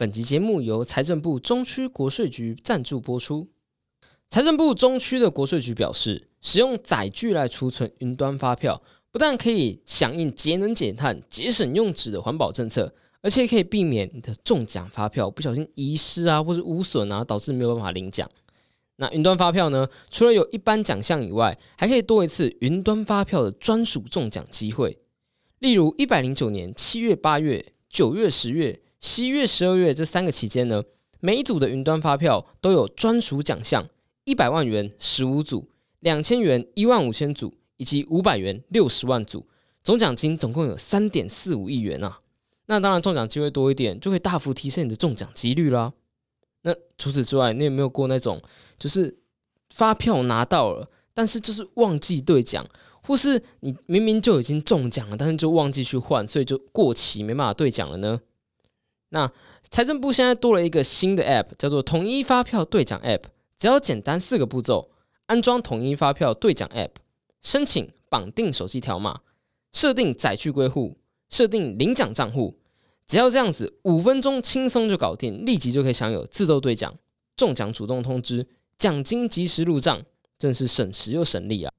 本集节目由财政部中区国税局赞助播出。财政部中区的国税局表示，使用载具来储存云端发票，不但可以响应节能减碳、节省用纸的环保政策，而且可以避免你的中奖发票不小心遗失啊，或是污损啊，导致没有办法领奖。那云端发票呢？除了有一般奖项以外，还可以多一次云端发票的专属中奖机会。例如，一百零九年七月、八月、九月、十月、十一月、十二月这三个期间呢，每一组的云端发票都有专属奖项：一百万元十五组，两千元一万五千组，以及五百元六十万组。总奖金总共有三点四五亿元啊！那当然，中奖机会多一点，就会大幅提升你的中奖几率啦。那除此之外，你有没有过那种就是发票拿到了，但是就是忘记兑奖？或是你明明就已经中奖了，但是就忘记去换，所以就过期没办法兑奖了呢。那财政部现在多了一个新的 App，叫做统一发票兑奖 App。只要简单四个步骤：安装统一发票兑奖 App，申请绑定手机条码，设定载具归户，设定领奖账户。只要这样子，五分钟轻松就搞定，立即就可以享有自动兑奖、中奖主动通知、奖金及时入账，真是省时又省力啊！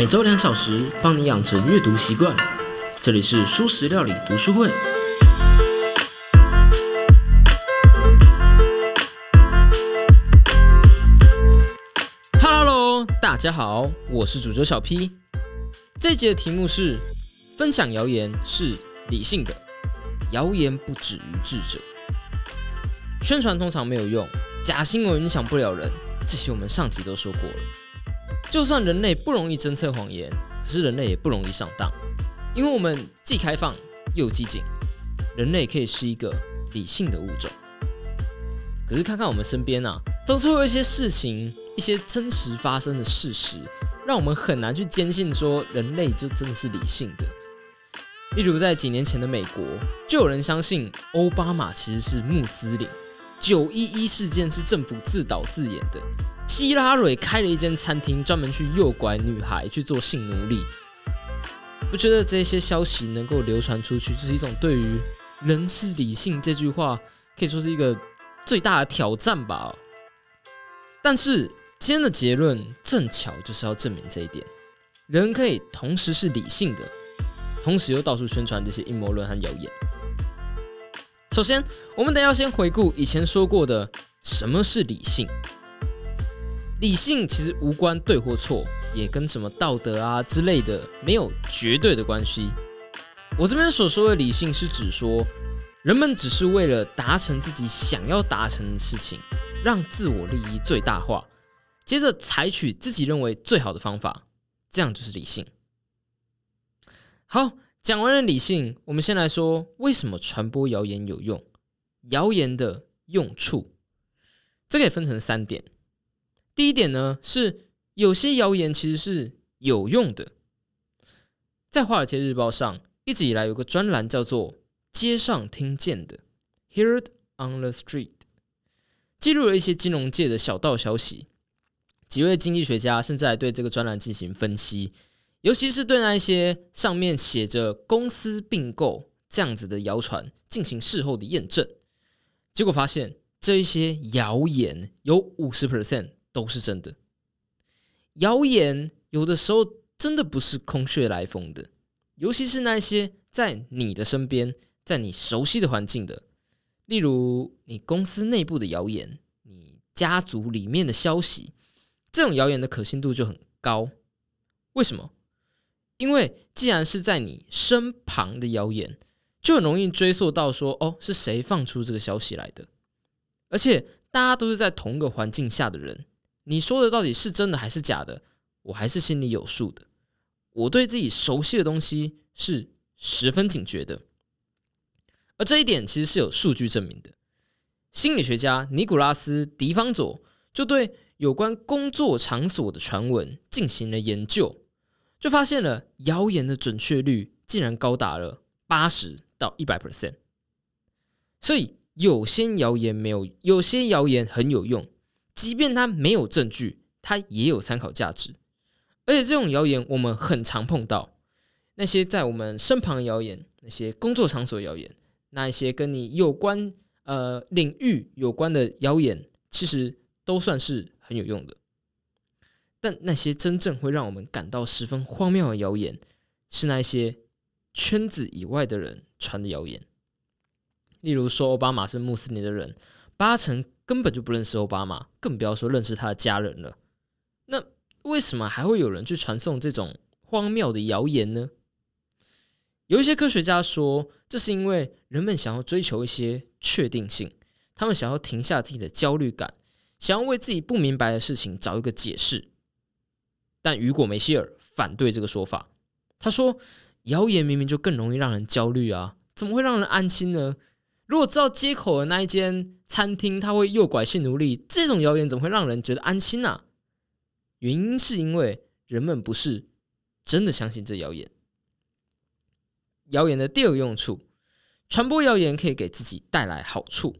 每周两小时，帮你养成阅读习惯。这里是舒食料理读书会。Hello，大家好，我是主角小 P。这节的题目是：分享谣言是理性的，谣言不止于智者。宣传通常没有用，假新闻影响不了人，这些我们上集都说过了。就算人类不容易侦测谎言，可是人类也不容易上当，因为我们既开放又机警。人类可以是一个理性的物种。可是看看我们身边啊，总是会有一些事情，一些真实发生的事实，让我们很难去坚信说人类就真的是理性的。例如在几年前的美国，就有人相信奥巴马其实是穆斯林，九一一事件是政府自导自演的。希拉蕊开了一间餐厅，专门去诱拐女孩去做性奴隶。我觉得这些消息能够流传出去，就是一种对于“人是理性”这句话可以说是一个最大的挑战吧？但是今天的结论正巧就是要证明这一点：人可以同时是理性的，同时又到处宣传这些阴谋论和谣言。首先，我们得要先回顾以前说过的什么是理性。理性其实无关对或错，也跟什么道德啊之类的没有绝对的关系。我这边所说的理性，是指说人们只是为了达成自己想要达成的事情，让自我利益最大化，接着采取自己认为最好的方法，这样就是理性。好，讲完了理性，我们先来说为什么传播谣言有用，谣言的用处，这可以分成三点。第一点呢，是有些谣言其实是有用的。在《华尔街日报》上，一直以来有个专栏叫做“街上听见的 ”（Heard on the Street），记录了一些金融界的小道消息。几位经济学家甚至还对这个专栏进行分析，尤其是对那一些上面写着“公司并购”这样子的谣传进行事后的验证。结果发现，这一些谣言有五十 percent。都是真的。谣言有的时候真的不是空穴来风的，尤其是那些在你的身边、在你熟悉的环境的，例如你公司内部的谣言、你家族里面的消息，这种谣言的可信度就很高。为什么？因为既然是在你身旁的谣言，就很容易追溯到说，哦，是谁放出这个消息来的？而且大家都是在同一个环境下的人。你说的到底是真的还是假的？我还是心里有数的。我对自己熟悉的东西是十分警觉的，而这一点其实是有数据证明的。心理学家尼古拉斯·迪方佐就对有关工作场所的传闻进行了研究，就发现了谣言的准确率竟然高达了八十到一百 percent。所以有些谣言没有，有些谣言很有用。即便它没有证据，它也有参考价值。而且这种谣言我们很常碰到，那些在我们身旁的谣言，那些工作场所谣言，那一些跟你有关呃领域有关的谣言，其实都算是很有用的。但那些真正会让我们感到十分荒谬的谣言，是那些圈子以外的人传的谣言。例如说，奥巴马是穆斯林的人，八成根本就不认识奥巴马，更不要说认识他的家人了。那为什么还会有人去传送这种荒谬的谣言呢？有一些科学家说，这是因为人们想要追求一些确定性，他们想要停下自己的焦虑感，想要为自己不明白的事情找一个解释。但雨果·梅希尔反对这个说法，他说：“谣言明明就更容易让人焦虑啊，怎么会让人安心呢？如果知道街口的那一间餐厅他会诱拐性奴隶，这种谣言怎么会让人觉得安心呢？原因是因为人们不是真的相信这谣言。谣言的第二个用处，传播谣言可以给自己带来好处，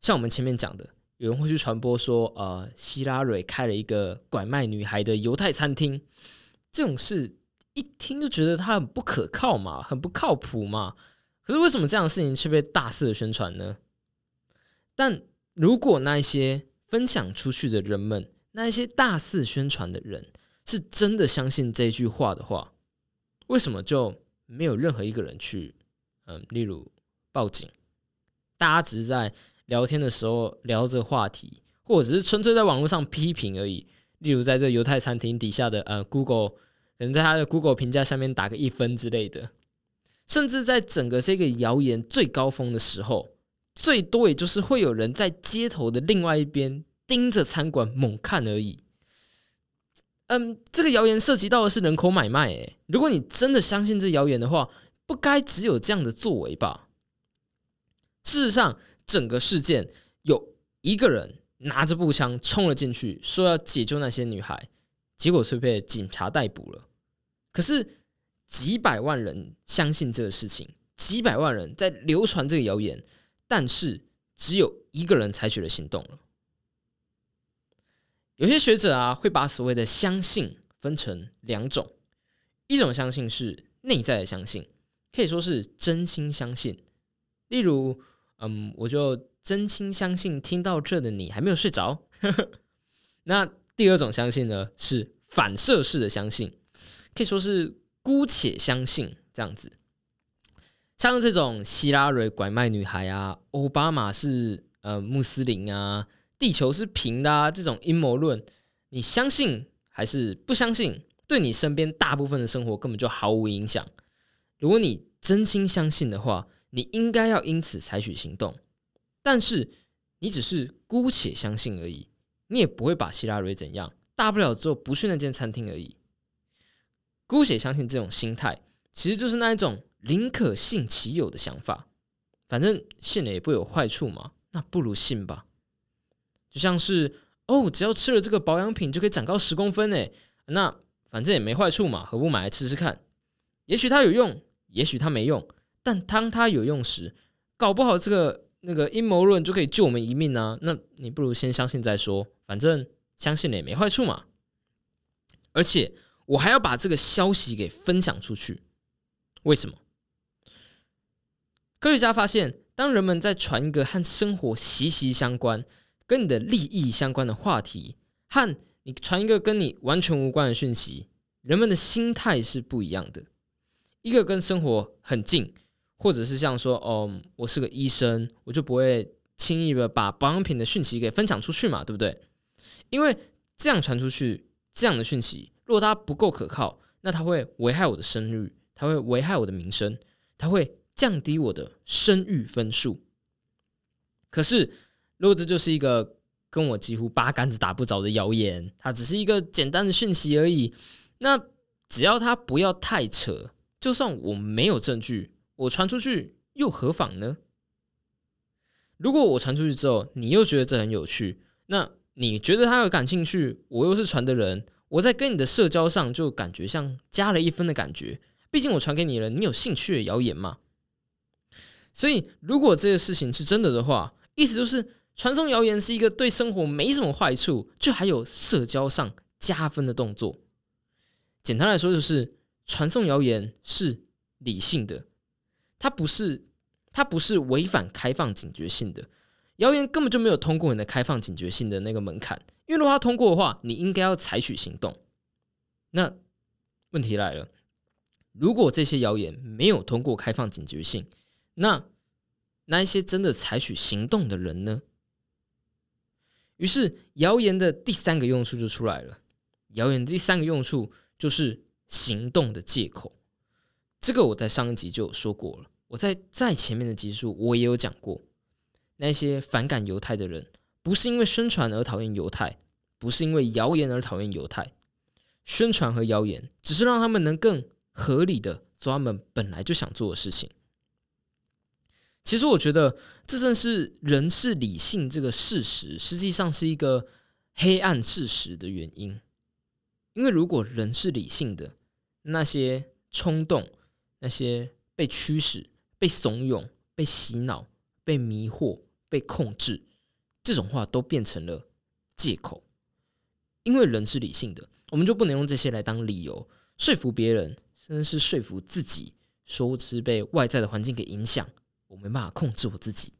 像我们前面讲的。”有人会去传播说，呃，希拉蕊开了一个拐卖女孩的犹太餐厅，这种事一听就觉得他很不可靠嘛，很不靠谱嘛。可是为什么这样的事情却被大肆的宣传呢？但如果那些分享出去的人们，那些大肆宣传的人是真的相信这句话的话，为什么就没有任何一个人去，嗯，例如报警？大家只是在。聊天的时候聊着话题，或者只是纯粹在网络上批评而已。例如，在这犹太餐厅底下的呃，Google 可能在他的 Google 评价下面打个一分之类的。甚至在整个这个谣言最高峰的时候，最多也就是会有人在街头的另外一边盯着餐馆猛看而已。嗯，这个谣言涉及到的是人口买卖，诶，如果你真的相信这谣言的话，不该只有这样的作为吧？事实上。整个事件有一个人拿着步枪冲了进去，说要解救那些女孩，结果却被警察逮捕了。可是几百万人相信这个事情，几百万人在流传这个谣言，但是只有一个人采取了行动了。有些学者啊，会把所谓的相信分成两种，一种相信是内在的相信，可以说是真心相信，例如。嗯，我就真心相信，听到这的你还没有睡着。那第二种相信呢，是反射式的相信，可以说是姑且相信这样子。像这种希拉蕊拐卖女孩啊，奥巴马是呃穆斯林啊，地球是平的啊，这种阴谋论，你相信还是不相信，对你身边大部分的生活根本就毫无影响。如果你真心相信的话，你应该要因此采取行动，但是你只是姑且相信而已，你也不会把希拉蕊怎样，大不了之后不去那间餐厅而已。姑且相信这种心态，其实就是那一种宁可信其有的想法。反正信了也不有坏处嘛，那不如信吧。就像是哦，只要吃了这个保养品就可以长高十公分诶，那反正也没坏处嘛，何不买来吃吃看？也许它有用，也许它没用。但当它有用时，搞不好这个那个阴谋论就可以救我们一命呢。那你不如先相信再说，反正相信了也没坏处嘛。而且我还要把这个消息给分享出去，为什么？科学家发现，当人们在传一个和生活息息相关、跟你的利益相关的话题，和你传一个跟你完全无关的讯息，人们的心态是不一样的。一个跟生活很近。或者是像说，哦，我是个医生，我就不会轻易的把保养品的讯息给分享出去嘛，对不对？因为这样传出去，这样的讯息，如果它不够可靠，那它会危害我的声誉，它会危害我的名声，它会降低我的声誉分数。可是，如果这就是一个跟我几乎八竿子打不着的谣言，它只是一个简单的讯息而已，那只要它不要太扯，就算我没有证据。我传出去又何妨呢？如果我传出去之后，你又觉得这很有趣，那你觉得他有感兴趣，我又是传的人，我在跟你的社交上就感觉像加了一分的感觉。毕竟我传给你了，你有兴趣的谣言嘛。所以，如果这个事情是真的的话，意思就是传送谣言是一个对生活没什么坏处，就还有社交上加分的动作。简单来说，就是传送谣言是理性的，它不是它不是违反开放警觉性的。谣言根本就没有通过你的开放警觉性的那个门槛，因为如果它通过的话，你应该要采取行动。那问题来了，如果这些谣言没有通过开放警觉性，那那一些真的采取行动的人呢？于是谣言的第三个用处就出来了。谣言的第三个用处就是行动的借口。这个我在上一集就有说过了，我在在前面的集数我也有讲过。那些反感犹太的人，不是因为宣传而讨厌犹太，不是因为谣言而讨厌犹太。宣传和谣言只是让他们能更合理的做他们本来就想做的事情。其实我觉得，这正是人是理性这个事实，实际上是一个黑暗事实的原因。因为如果人是理性的，那些冲动、那些被驱使、被怂恿、被洗脑、被迷惑、被控制，这种话都变成了借口。因为人是理性的，我们就不能用这些来当理由说服别人，甚至是说服自己，说我只是被外在的环境给影响。我没办法控制我自己。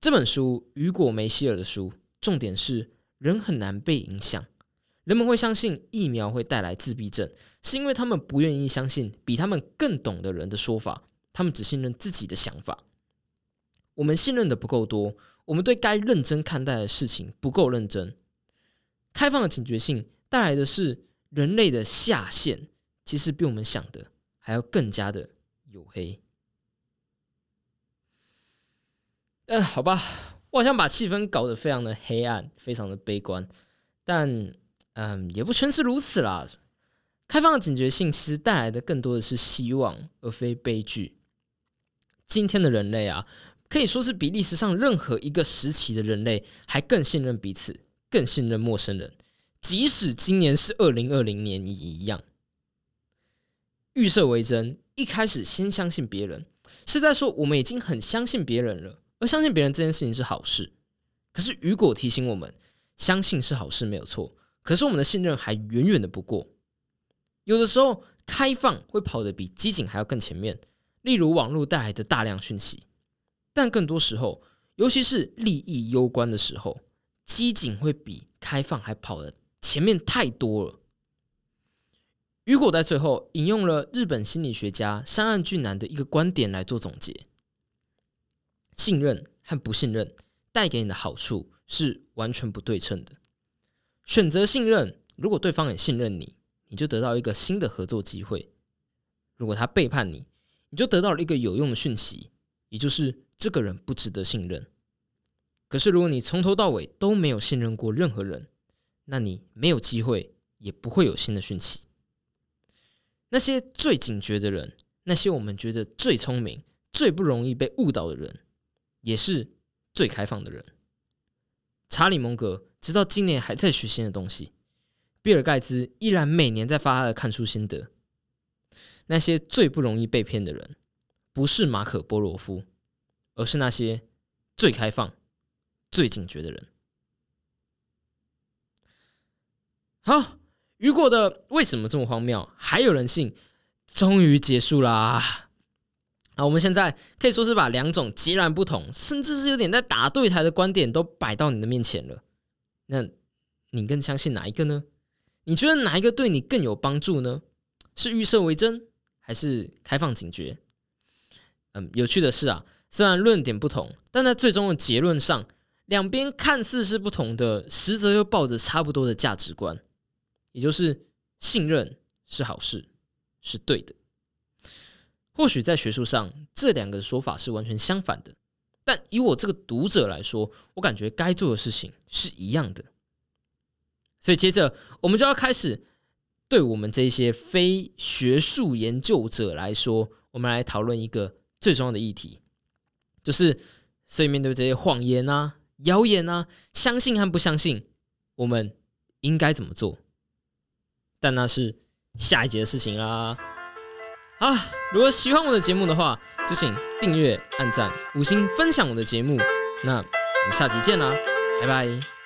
这本书《雨果·梅希尔的书，重点是人很难被影响。人们会相信疫苗会带来自闭症，是因为他们不愿意相信比他们更懂的人的说法，他们只信任自己的想法。我们信任的不够多，我们对该认真看待的事情不够认真。开放的警觉性带来的是人类的下限，其实比我们想的还要更加的黝黑。呃，好吧，我好像把气氛搞得非常的黑暗，非常的悲观，但嗯，也不全是如此啦。开放的警觉性其实带来的更多的是希望，而非悲剧。今天的人类啊，可以说是比历史上任何一个时期的人类还更信任彼此，更信任陌生人，即使今年是二零二零年也一样。预设为真，一开始先相信别人，是在说我们已经很相信别人了。而相信别人这件事情是好事，可是雨果提醒我们，相信是好事没有错，可是我们的信任还远远的不过。有的时候，开放会跑得比机警还要更前面，例如网络带来的大量讯息；但更多时候，尤其是利益攸关的时候，机警会比开放还跑得前面太多了。雨果在最后引用了日本心理学家山岸俊男的一个观点来做总结。信任和不信任带给你的好处是完全不对称的。选择信任，如果对方也信任你，你就得到一个新的合作机会；如果他背叛你，你就得到了一个有用的讯息，也就是这个人不值得信任。可是，如果你从头到尾都没有信任过任何人，那你没有机会，也不会有新的讯息。那些最警觉的人，那些我们觉得最聪明、最不容易被误导的人。也是最开放的人。查理·蒙格直到今年还在学新的东西，比尔·盖茨依然每年在发他的看书心得。那些最不容易被骗的人，不是马可·波罗夫，而是那些最开放、最警觉的人。好，雨果的为什么这么荒谬？还有人信，终于结束啦！啊，我们现在可以说是把两种截然不同，甚至是有点在打对台的观点都摆到你的面前了。那你更相信哪一个呢？你觉得哪一个对你更有帮助呢？是预设为真，还是开放警觉？嗯，有趣的是啊，虽然论点不同，但在最终的结论上，两边看似是不同的，实则又抱着差不多的价值观，也就是信任是好事，是对的。或许在学术上，这两个说法是完全相反的，但以我这个读者来说，我感觉该做的事情是一样的。所以接着我们就要开始，对我们这些非学术研究者来说，我们来讨论一个最重要的议题，就是所以面对这些谎言啊、谣言啊，相信和不相信，我们应该怎么做？但那是下一节的事情啦。啊，如果喜欢我的节目的话，就请订阅、按赞、五星分享我的节目。那我们下集见啦，拜拜。